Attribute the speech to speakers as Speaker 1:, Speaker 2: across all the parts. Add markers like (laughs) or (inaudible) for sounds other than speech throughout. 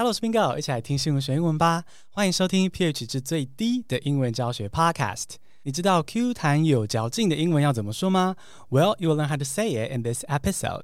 Speaker 1: Hello，我是 Bingo，一起来听新闻学英文吧。欢迎收听 pH 值最低的英文教学 Podcast。你知道 Q 弹有嚼劲的英文要怎么说吗？Well, you will learn how to say it in this episode.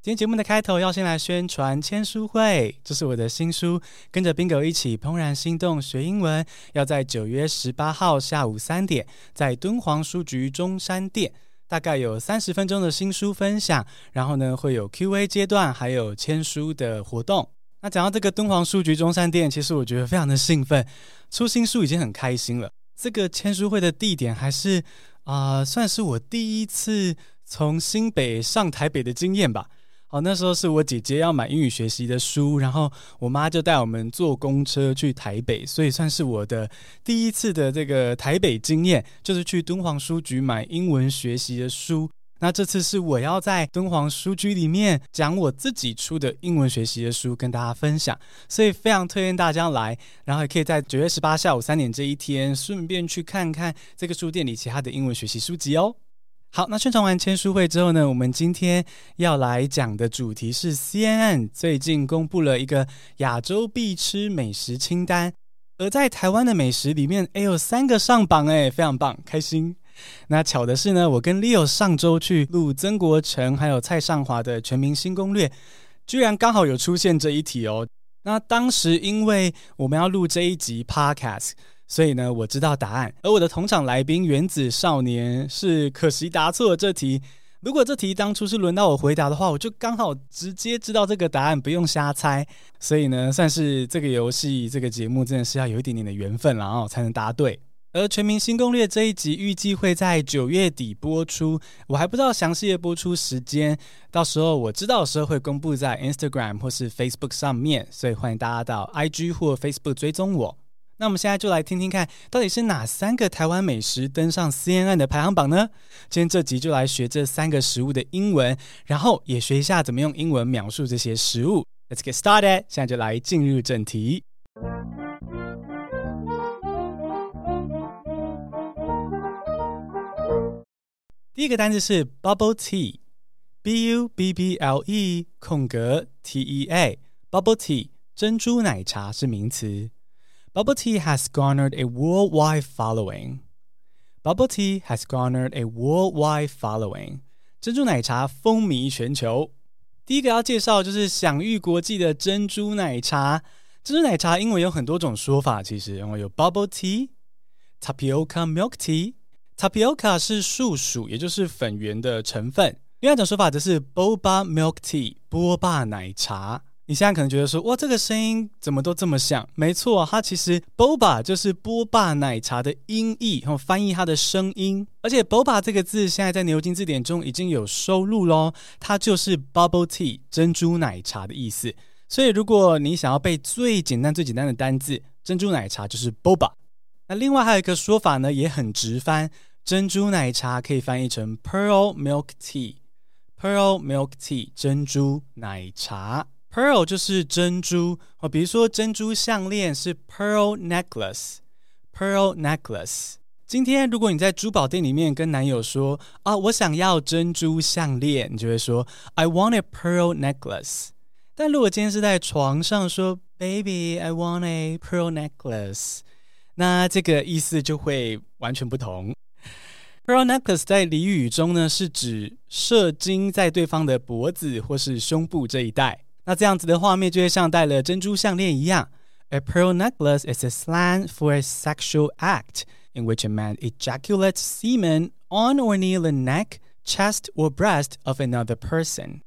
Speaker 1: 今天节目的开头要先来宣传签书会，这是我的新书，跟着 Bingo 一起怦然心动学英文。要在九月十八号下午三点，在敦煌书局中山店。大概有三十分钟的新书分享，然后呢，会有 Q&A 阶段，还有签书的活动。那讲到这个敦煌书局中山店，其实我觉得非常的兴奋，出新书已经很开心了。这个签书会的地点还是啊、算是我第一次从新北上台北的经验吧。哦，那时候是我姐姐要买英语学习的书，然后我妈就带我们坐公车去台北，所以算是我的第一次的这个台北经验，就是去敦煌书局买英文学习的书。那这次是我要在敦煌书局里面讲我自己出的英文学习的书，跟大家分享，所以非常推荐大家来，然后也可以在九月十八下午三点这一天，顺便去看看这个书店里其他的英文学习书籍哦。好，那宣传完签书会之后呢，我们今天要来讲的主题是 CNN 最近公布了一个亚洲必吃美食清单，而在台湾的美食里面，哎，有三个上榜，哎，非常棒，开心。那巧的是呢，我跟 Leo 上周去录曾国城还有蔡尚华的全明星攻略，居然刚好有出现这一题哦。那当时因为我们要录这一集 Podcast。所以呢，我知道答案，而我的同场来宾原子少年是可惜答错了这题。如果这题当初是轮到我回答的话，我就刚好直接知道这个答案，不用瞎猜。所以呢，算是这个游戏、这个节目真的是要有一点点的缘分，然后才能答对。而《全民新攻略》这一集预计会在九月底播出，我还不知道详细的播出时间，到时候我知道的时候会公布在 Instagram 或是 Facebook 上面，所以欢迎大家到 IG 或 Facebook 追踪我。那我们现在就来听听看，到底是哪三个台湾美食登上 CNN 的排行榜呢？今天这集就来学这三个食物的英文，然后也学一下怎么用英文描述这些食物。Let's get started，现在就来进入正题。第一个单词是 bubble tea，b u b b l e 空格 t e a，bubble tea 珍珠奶茶是名词。Bubble tea has garnered a worldwide following. Bubble tea has garnered a worldwide following. 珍珠奶茶风靡全球。第一个要介绍就是享誉国际的珍珠奶茶。珍珠奶茶英文有很多种说法，其实有 bubble tea、tapioca milk tea。Tapioca 是树薯，也就是粉圆的成分。另外一种说法则是 boba milk tea，波霸奶茶。你现在可能觉得说，哇，这个声音怎么都这么像？没错，它其实 boba 就是波霸奶茶的音译，然后翻译它的声音。而且 boba 这个字现在在牛津字典中已经有收录喽，它就是 bubble tea 珍珠奶茶的意思。所以如果你想要背最简单最简单的单字，珍珠奶茶就是 boba。那另外还有一个说法呢，也很直翻，珍珠奶茶可以翻译成 pearl milk tea，pearl milk tea 珍珠奶茶。Pearl 就是珍珠哦，比如说珍珠项链是 pearl necklace，pearl necklace。今天如果你在珠宝店里面跟男友说啊，我想要珍珠项链，你就会说 I want a pearl necklace。但如果今天是在床上说 Baby I want a pearl necklace，那这个意思就会完全不同。Pearl necklace 在俚语中呢，是指射精在对方的脖子或是胸部这一带。那这样子的画面就会像戴了珍珠项链一样。A pearl necklace is a slang for a sexual act in which a man ejaculates semen on or near the neck, chest or breast of another person。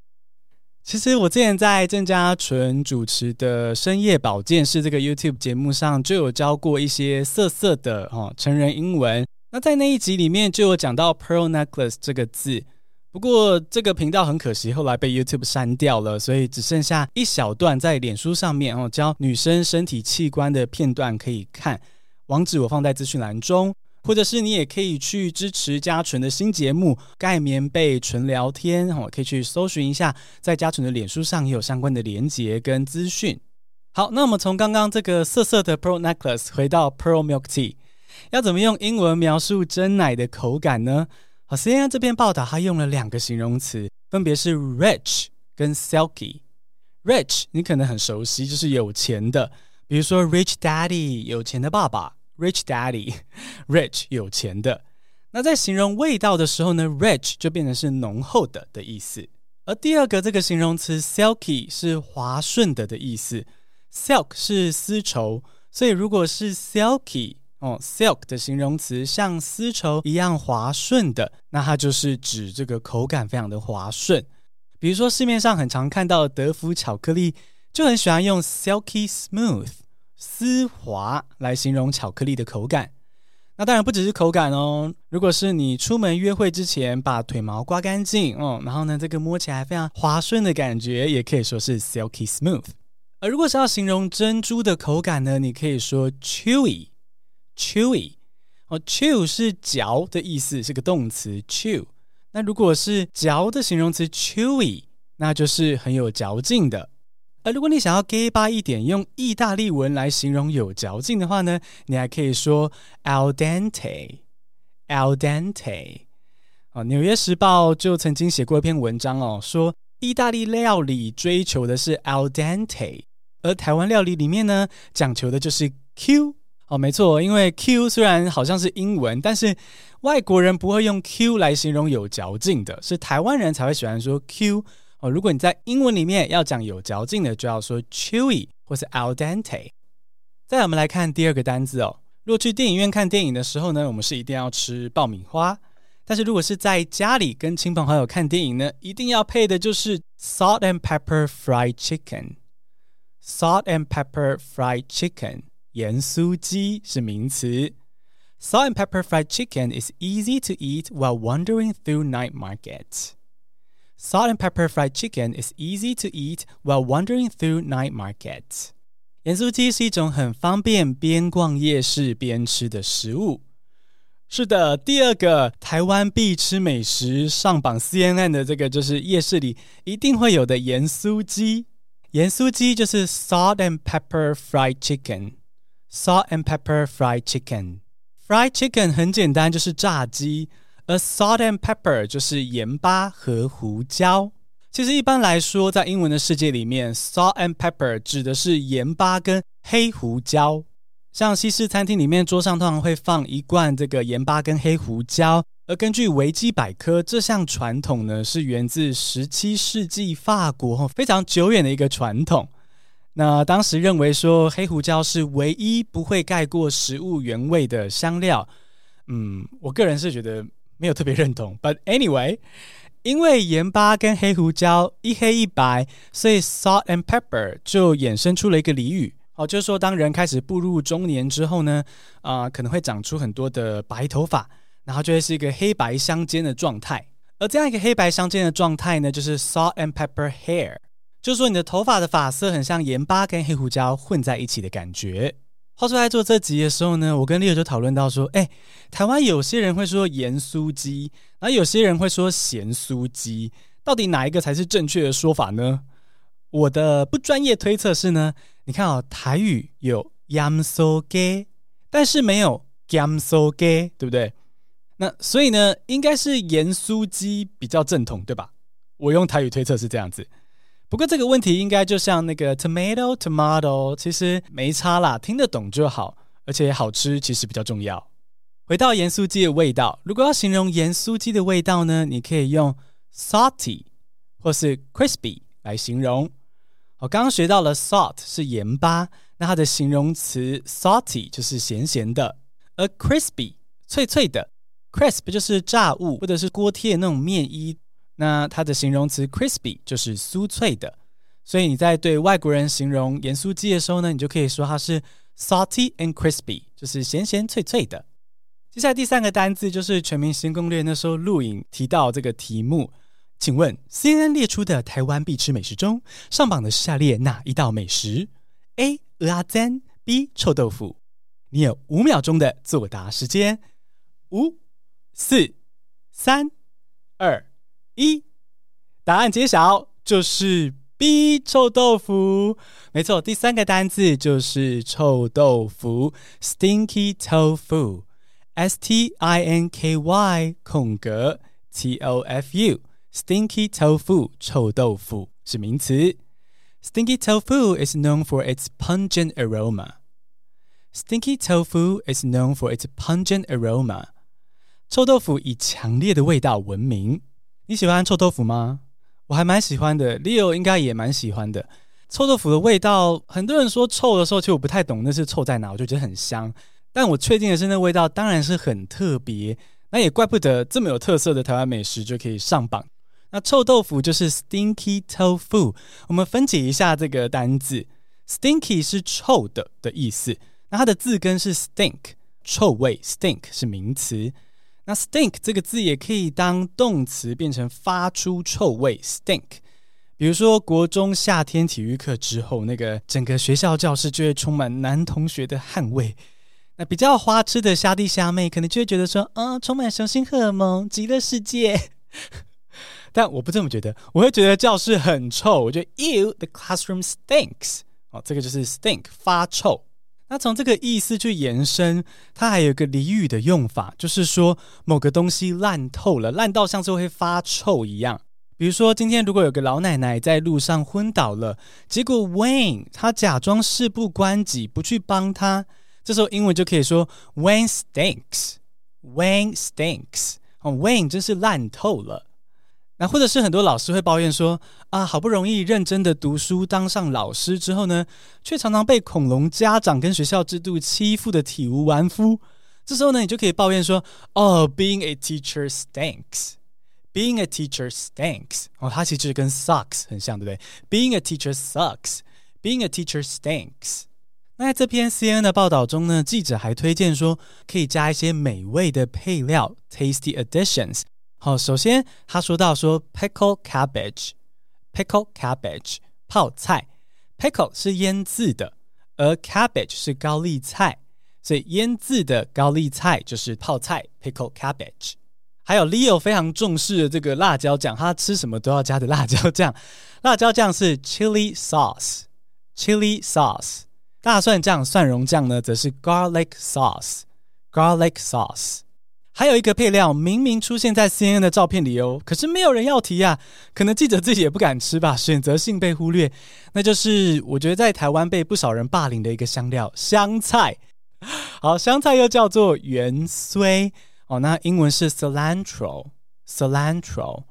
Speaker 1: 其实我之前在郑家纯主持的深夜保健室这个 YouTube 节目上就有教过一些色色的哦成人英文。那在那一集里面就有讲到 pearl necklace 这个字。不过这个频道很可惜，后来被 YouTube 删掉了，所以只剩下一小段在脸书上面哦，教女生身体器官的片段可以看。网址我放在资讯栏中，或者是你也可以去支持嘉纯的新节目《盖棉被纯聊天》哦，可以去搜寻一下，在嘉纯的脸书上也有相关的连结跟资讯。好，那我们从刚刚这个色色的 Pearl Necklace 回到 Pearl Milk Tea，要怎么用英文描述真奶的口感呢？好，CNN 这篇报道，它用了两个形容词，分别是 rich 跟 silky。Rich 你可能很熟悉，就是有钱的，比如说 Rich Daddy 有钱的爸爸，Rich Daddy，Rich (laughs) 有钱的。那在形容味道的时候呢，Rich 就变成是浓厚的的意思。而第二个这个形容词 Silky 是滑顺的的意思，Silk 是丝绸，所以如果是 Silky。哦，silk 的形容词像丝绸一样滑顺的，那它就是指这个口感非常的滑顺。比如说市面上很常看到德芙巧克力，就很喜欢用 silky smooth 丝滑来形容巧克力的口感。那当然不只是口感哦，如果是你出门约会之前把腿毛刮干净哦，然后呢这个摸起来非常滑顺的感觉，也可以说是 silky smooth。而如果是要形容珍珠的口感呢，你可以说 chewy。Chewy 哦，chew 是嚼的意思，是个动词 chew。那如果是嚼的形容词 chewy，那就是很有嚼劲的。而如果你想要 gay 巴一点，用意大利文来形容有嚼劲的话呢，你还可以说 al dente，al dente。哦，《纽约时报》就曾经写过一篇文章哦，说意大利料理追求的是 al dente，而台湾料理里面呢，讲求的就是 Q。哦，没错，因为 Q 虽然好像是英文，但是外国人不会用 Q 来形容有嚼劲的，是台湾人才会喜欢说 Q。哦，如果你在英文里面要讲有嚼劲的，就要说 chewy 或是 al dente。再来，我们来看第二个单字哦。如果去电影院看电影的时候呢，我们是一定要吃爆米花，但是如果是在家里跟亲朋好友看电影呢，一定要配的就是 salt and pepper fried chicken。salt and pepper fried chicken。盐酥鸡是名词。Salt and pepper fried chicken is easy to eat while wandering through night markets. Salt and pepper fried chicken is easy to eat while wandering through night markets. 盐酥鸡是一种很方便边逛夜市边吃的食物。是的，第二个台湾必吃美食上榜 CNN 的这个就是夜市里一定会有的盐酥鸡。盐酥鸡就是 salt and pepper fried chicken。 Salt and pepper fried chicken. Fried chicken 很简单，就是炸鸡。而 salt and pepper 就是盐巴和胡椒。其实一般来说，在英文的世界里面，salt and pepper 指的是盐巴跟黑胡椒。像西式餐厅里面，桌上通常会放一罐这个盐巴跟黑胡椒。而根据维基百科，这项传统呢是源自十七世纪法国，非常久远的一个传统。那当时认为说黑胡椒是唯一不会盖过食物原味的香料，嗯，我个人是觉得没有特别认同。But anyway，因为盐巴跟黑胡椒一黑一白，所以 salt and pepper 就衍生出了一个俚语，哦，就是说当人开始步入中年之后呢，啊、可能会长出很多的白头发，然后就会是一个黑白相间的状态。而这样一个黑白相间的状态呢，就是 salt and pepper hair。就说，你的头发的发色很像盐巴跟黑胡椒混在一起的感觉。话说在做这集的时候呢，我跟 Leo 就讨论到说，哎，台湾有些人会说盐酥鸡，然后有些人会说咸酥鸡，到底哪一个才是正确的说法呢？我的不专业推测是呢，你看哦，台语有盐酥鸡，但是没有咸酥鸡，对不对？那所以呢，应该是盐酥鸡比较正统，对吧？我用台语推测是这样子。不过这个问题应该就像那个 tomato tomato，其实没差啦，听得懂就好，而且好吃其实比较重要。回到盐酥鸡的味道，如果要形容盐酥鸡的味道呢，你可以用 salty 或是 crispy 来形容。我刚刚学到了 salt 是盐巴，那它的形容词 salty 就是咸咸的，而 crispy 脆脆的，crisp 就是炸物或者是锅贴那种面衣。那它的形容词 crispy 就是酥脆的，所以你在对外国人形容盐酥鸡的时候呢，你就可以说它是 salty and crispy，就是咸咸脆脆的。接下来第三个单字就是《全明星攻略》那时候录影提到这个题目，请问 CNN 列出的台湾必吃美食中上榜的是下列哪一道美食？A. 蚵仔煎，B. 臭豆腐。你有五秒钟的作答时间，五、四、三、二。一，答案揭晓，就是 B 臭豆腐。没错，第三个单字就是臭豆腐，Stinky Tofu，S T I N K Y 空格 T O F U，Stinky Tofu 臭豆腐是名词。Stinky tofu is known for its pungent aroma. Stinky tofu is known for its pungent aroma. 臭豆腐以强烈的味道闻名。你喜欢臭豆腐吗？我还蛮喜欢的，Leo 应该也蛮喜欢的。臭豆腐的味道，很多人说臭的时候，其实我不太懂那是臭在哪，我就觉得很香。但我确定的是，那味道当然是很特别。那也怪不得这么有特色的台湾美食就可以上榜。那臭豆腐就是 stinky tofu。我们分解一下这个单字，stinky 是臭的的意思。那它的字根是 stink，臭味，stink 是名词。那 stink 这个字也可以当动词，变成发出臭味，stink。比如说国中夏天体育课之后，那个整个学校教室就会充满男同学的汗味。那比较花痴的虾弟虾妹可能就会觉得说，啊，充满雄性荷尔蒙，极乐世界。(laughs) 但我不这么觉得，我会觉得教室很臭。我觉得，Ew，the classroom stinks。哦，这个就是 stink，发臭。那从这个意思去延伸，它还有一个俚语的用法，就是说某个东西烂透了，烂到像是会发臭一样。比如说，今天如果有个老奶奶在路上昏倒了，结果 Wayne 他假装事不关己，不去帮她，这时候英文就可以说 Wayne stinks。Wayne stinks。哦，Wayne 真是烂透了。那或者是很多老师会抱怨说啊，好不容易认真的读书当上老师之后呢，却常常被恐龙家长跟学校制度欺负的体无完肤。这时候呢，你就可以抱怨说，哦，being a teacher stinks，being a teacher stinks。哦，它其实跟 sucks 很像，对不对？being a teacher sucks，being a teacher stinks。那在这篇 CNN 的报道中呢，记者还推荐说，可以加一些美味的配料，tasty additions。好，首先他说到说 pickle cabbage，pickle cabbage 泡菜，pickle 是腌制的，而 cabbage 是高丽菜，所以腌制的高丽菜就是泡菜 pickle cabbage。还有 Leo 非常重视的这个辣椒酱，他吃什么都要加的辣椒酱，辣椒酱是 chili sauce，chili sauce。大蒜酱、蒜蓉酱呢，则是 garlic sauce，garlic sauce。还有一个配料，明明出现在 CNN 的照片里哦，可是没有人要提啊。可能记者自己也不敢吃吧，选择性被忽略。那就是我觉得在台湾被不少人霸凌的一个香料——香菜。好，香菜又叫做芫荽哦，那英文是 cilantro，cilantro。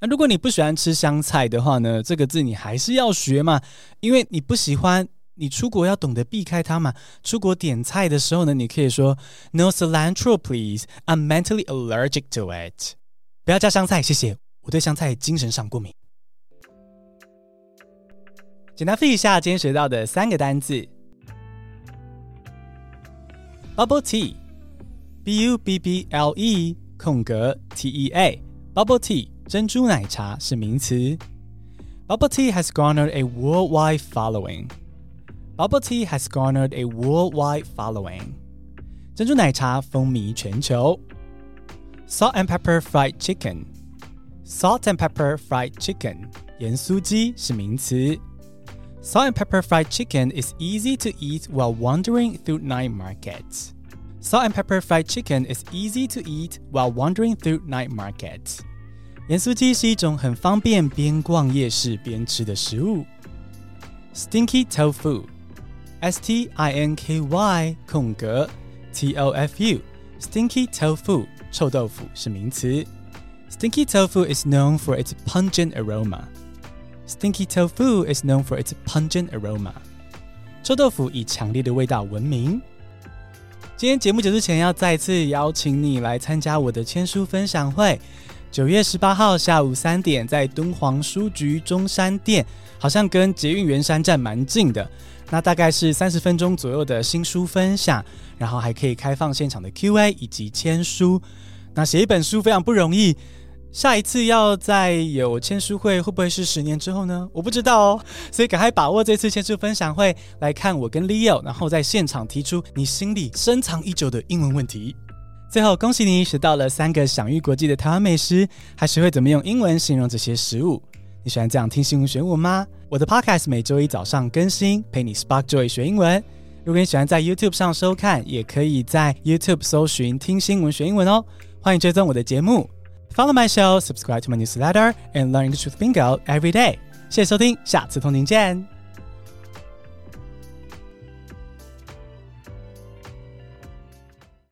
Speaker 1: 那如果你不喜欢吃香菜的话呢，这个字你还是要学嘛，因为你不喜欢。你出国要懂得避开它嘛。出国点菜的时候呢，你可以说 “No cilantro, please. I'm mentally allergic to it.” 不要加香菜，谢谢。我对香菜精神上过敏。简单复习一下今天学到的三个单字：bubble tea，b-u-b-b-l-e 空格 t-e-a，bubble tea 珍珠奶茶是名词。Bubble tea has garnered a worldwide following. Bubble tea has garnered a worldwide following. 珍珠奶茶风靡全球。Salt and pepper fried chicken. Salt and pepper fried chicken. 盐酥鸡是名词。Salt and pepper fried chicken is easy to eat while wandering through night markets. Salt and pepper fried chicken is easy to eat while wandering through night markets. 盐酥鸡是一种很方便边逛夜市边吃的食物。Stinky tofu. S T I N K Y 空格 T O F U，Stinky tofu 臭豆腐是名词。Stinky tofu is known for its pungent aroma. Stinky tofu is known for its pungent aroma. 臭豆腐以强烈的味道闻名。今天节目结束前，要再次邀请你来参加我的签书分享会。九月十八号下午三点，在敦煌书局中山店，好像跟捷运圆山站蛮近的。那大概是三十分钟左右的新书分享，然后还可以开放现场的 Q&A 以及签书。那写一本书非常不容易，下一次要再有签书会，会不会是十年之后呢？我不知道哦，所以赶快把握这次签书分享会来看我跟 Leo，然后在现场提出你心里深藏已久的英文问题。最后，恭喜你学到了三个享誉国际的台湾美食，还学会怎么用英文形容这些食物。你喜欢这样听新闻学英文吗？我的 Podcast 每周一早上更新，陪你 Spark Joy 学英文。如果你喜欢在 YouTube 上收看，也可以在 YouTube 搜寻听新闻学英文哦。欢迎追踪我的节目，Follow my show，Subscribe to my newsletter，and learn English with Bingo every day。谢谢收听，下次通勤见。